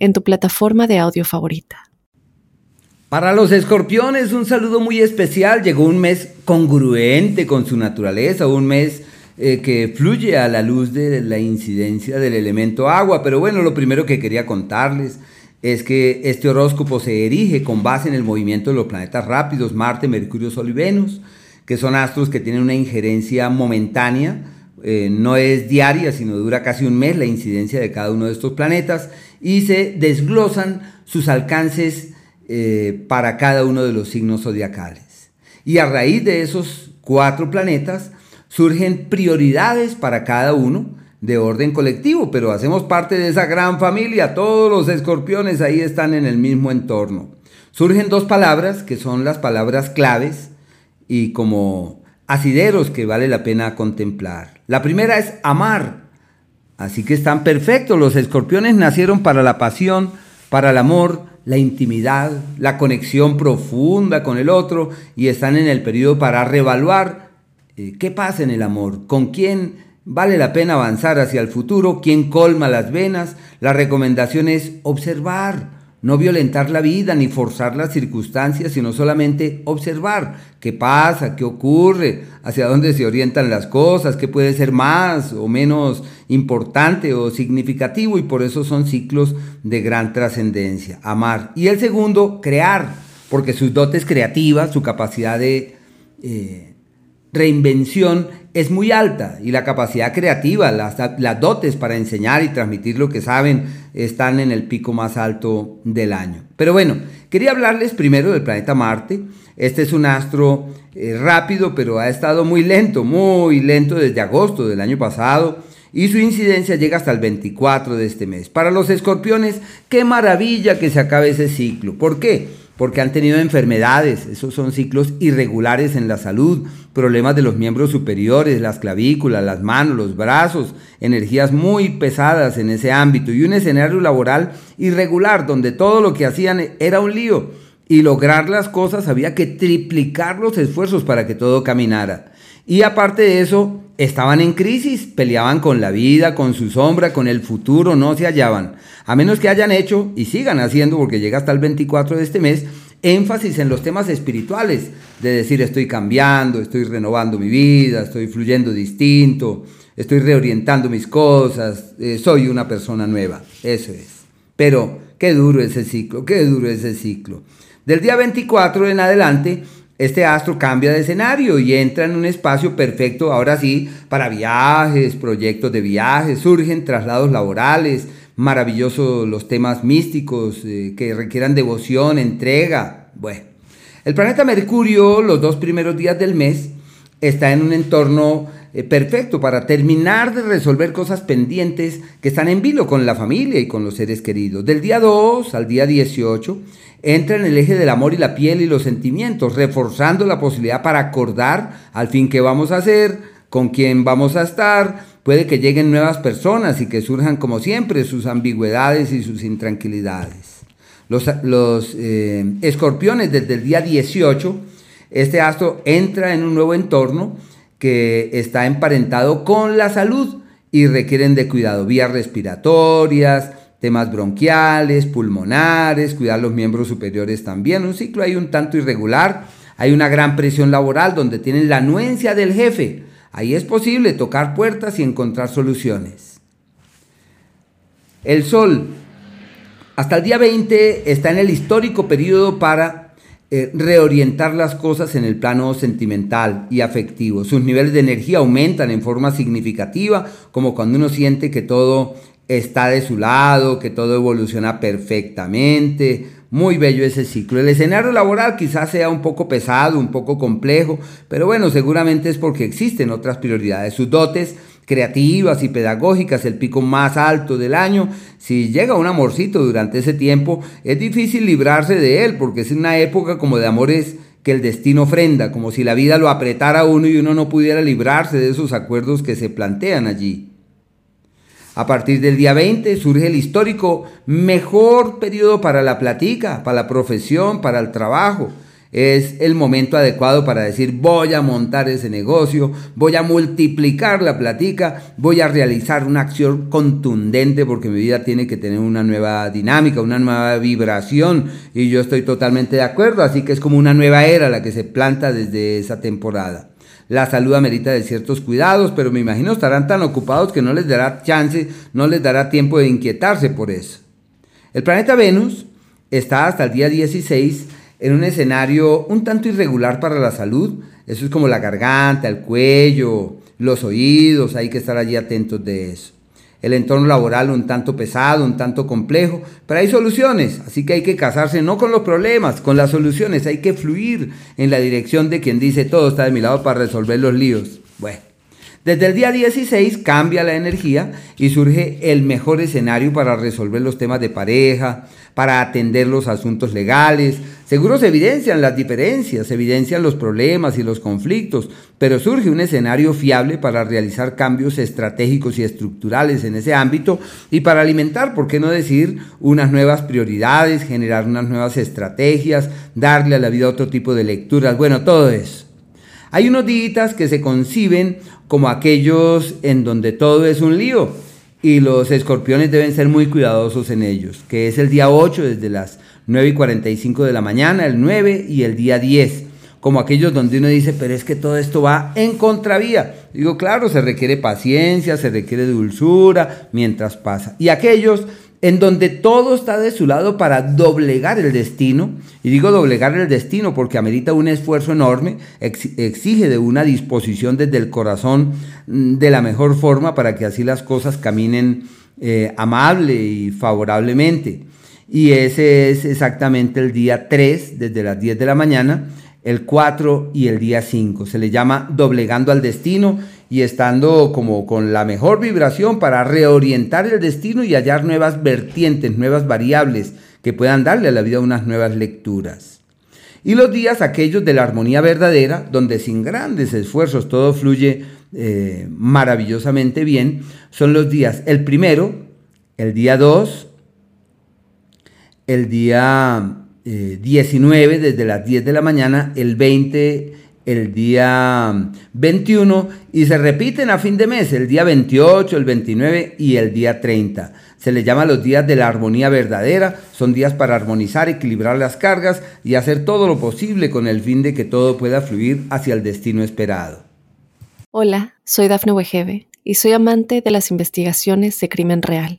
en tu plataforma de audio favorita. Para los escorpiones, un saludo muy especial. Llegó un mes congruente con su naturaleza, un mes eh, que fluye a la luz de la incidencia del elemento agua. Pero bueno, lo primero que quería contarles es que este horóscopo se erige con base en el movimiento de los planetas rápidos, Marte, Mercurio, Sol y Venus, que son astros que tienen una injerencia momentánea eh, no es diaria, sino dura casi un mes la incidencia de cada uno de estos planetas y se desglosan sus alcances eh, para cada uno de los signos zodiacales. Y a raíz de esos cuatro planetas surgen prioridades para cada uno de orden colectivo, pero hacemos parte de esa gran familia, todos los escorpiones ahí están en el mismo entorno. Surgen dos palabras que son las palabras claves y como asideros que vale la pena contemplar. La primera es amar. Así que están perfectos. Los escorpiones nacieron para la pasión, para el amor, la intimidad, la conexión profunda con el otro y están en el periodo para reevaluar eh, qué pasa en el amor, con quién vale la pena avanzar hacia el futuro, quién colma las venas. La recomendación es observar no violentar la vida ni forzar las circunstancias, sino solamente observar qué pasa, qué ocurre, hacia dónde se orientan las cosas, qué puede ser más o menos importante o significativo y por eso son ciclos de gran trascendencia. Amar. Y el segundo, crear, porque sus dotes creativas, su capacidad de... Eh, reinvención es muy alta y la capacidad creativa, las, dotes para enseñar y transmitir lo que saben están en el pico más alto del año. Pero bueno, quería hablarles primero del planeta Marte. Este es un astro eh, rápido, pero ha estado muy lento, muy lento desde agosto del año pasado y su incidencia llega hasta el 24 de este mes. Para los escorpiones, qué maravilla que se acabe ese ciclo. ¿Por qué? Porque han tenido enfermedades, esos son ciclos irregulares en la salud, problemas de los miembros superiores, las clavículas, las manos, los brazos, energías muy pesadas en ese ámbito. Y un escenario laboral irregular donde todo lo que hacían era un lío. Y lograr las cosas había que triplicar los esfuerzos para que todo caminara. Y aparte de eso, estaban en crisis, peleaban con la vida, con su sombra, con el futuro, no se hallaban. A menos que hayan hecho y sigan haciendo, porque llega hasta el 24 de este mes, énfasis en los temas espirituales, de decir estoy cambiando, estoy renovando mi vida, estoy fluyendo distinto, estoy reorientando mis cosas, eh, soy una persona nueva, eso es. Pero qué duro ese ciclo, qué duro ese ciclo. Del día 24 en adelante, este astro cambia de escenario y entra en un espacio perfecto, ahora sí, para viajes, proyectos de viajes, surgen traslados laborales, maravillosos los temas místicos eh, que requieran devoción, entrega. Bueno, el planeta Mercurio, los dos primeros días del mes, está en un entorno eh, perfecto para terminar de resolver cosas pendientes que están en vilo con la familia y con los seres queridos. Del día 2 al día 18 entra en el eje del amor y la piel y los sentimientos, reforzando la posibilidad para acordar al fin qué vamos a hacer, con quién vamos a estar. Puede que lleguen nuevas personas y que surjan como siempre sus ambigüedades y sus intranquilidades. Los, los eh, escorpiones desde el día 18, este astro entra en un nuevo entorno que está emparentado con la salud y requieren de cuidado, vías respiratorias, temas bronquiales, pulmonares, cuidar los miembros superiores también. Un ciclo ahí un tanto irregular. Hay una gran presión laboral donde tienen la anuencia del jefe. Ahí es posible tocar puertas y encontrar soluciones. El Sol, hasta el día 20, está en el histórico periodo para eh, reorientar las cosas en el plano sentimental y afectivo. Sus niveles de energía aumentan en forma significativa, como cuando uno siente que todo está de su lado, que todo evoluciona perfectamente. Muy bello ese ciclo. El escenario laboral quizás sea un poco pesado, un poco complejo, pero bueno, seguramente es porque existen otras prioridades. Sus dotes creativas y pedagógicas, el pico más alto del año. Si llega un amorcito durante ese tiempo, es difícil librarse de él, porque es una época como de amores que el destino ofrenda, como si la vida lo apretara a uno y uno no pudiera librarse de esos acuerdos que se plantean allí. A partir del día 20 surge el histórico mejor periodo para la platica, para la profesión, para el trabajo. Es el momento adecuado para decir voy a montar ese negocio, voy a multiplicar la platica, voy a realizar una acción contundente porque mi vida tiene que tener una nueva dinámica, una nueva vibración y yo estoy totalmente de acuerdo, así que es como una nueva era la que se planta desde esa temporada. La salud amerita de ciertos cuidados, pero me imagino estarán tan ocupados que no les dará chance, no les dará tiempo de inquietarse por eso. El planeta Venus está hasta el día 16 en un escenario un tanto irregular para la salud. Eso es como la garganta, el cuello, los oídos, hay que estar allí atentos de eso el entorno laboral un tanto pesado, un tanto complejo, pero hay soluciones, así que hay que casarse no con los problemas, con las soluciones, hay que fluir en la dirección de quien dice todo está de mi lado para resolver los líos. Bueno, desde el día 16 cambia la energía y surge el mejor escenario para resolver los temas de pareja, para atender los asuntos legales. Seguro se evidencian las diferencias, se evidencian los problemas y los conflictos, pero surge un escenario fiable para realizar cambios estratégicos y estructurales en ese ámbito y para alimentar, por qué no decir, unas nuevas prioridades, generar unas nuevas estrategias, darle a la vida otro tipo de lecturas, bueno, todo eso. Hay unos días que se conciben como aquellos en donde todo es un lío y los escorpiones deben ser muy cuidadosos en ellos, que es el día 8 desde las 9 y 45 de la mañana, el 9 y el día 10, como aquellos donde uno dice, pero es que todo esto va en contravía. Digo, claro, se requiere paciencia, se requiere dulzura mientras pasa. Y aquellos en donde todo está de su lado para doblegar el destino, y digo doblegar el destino porque amerita un esfuerzo enorme, exige de una disposición desde el corazón mm, de la mejor forma para que así las cosas caminen eh, amable y favorablemente. Y ese es exactamente el día 3, desde las 10 de la mañana, el 4 y el día 5. Se le llama doblegando al destino y estando como con la mejor vibración para reorientar el destino y hallar nuevas vertientes, nuevas variables que puedan darle a la vida unas nuevas lecturas. Y los días aquellos de la armonía verdadera, donde sin grandes esfuerzos todo fluye eh, maravillosamente bien, son los días, el primero, el día 2, el día 19 eh, desde las 10 de la mañana, el 20 el día 21 y se repiten a fin de mes, el día 28, el 29 y el día 30. Se les llama los días de la armonía verdadera, son días para armonizar, equilibrar las cargas y hacer todo lo posible con el fin de que todo pueda fluir hacia el destino esperado. Hola, soy Dafne Wegebe y soy amante de las investigaciones de crimen real.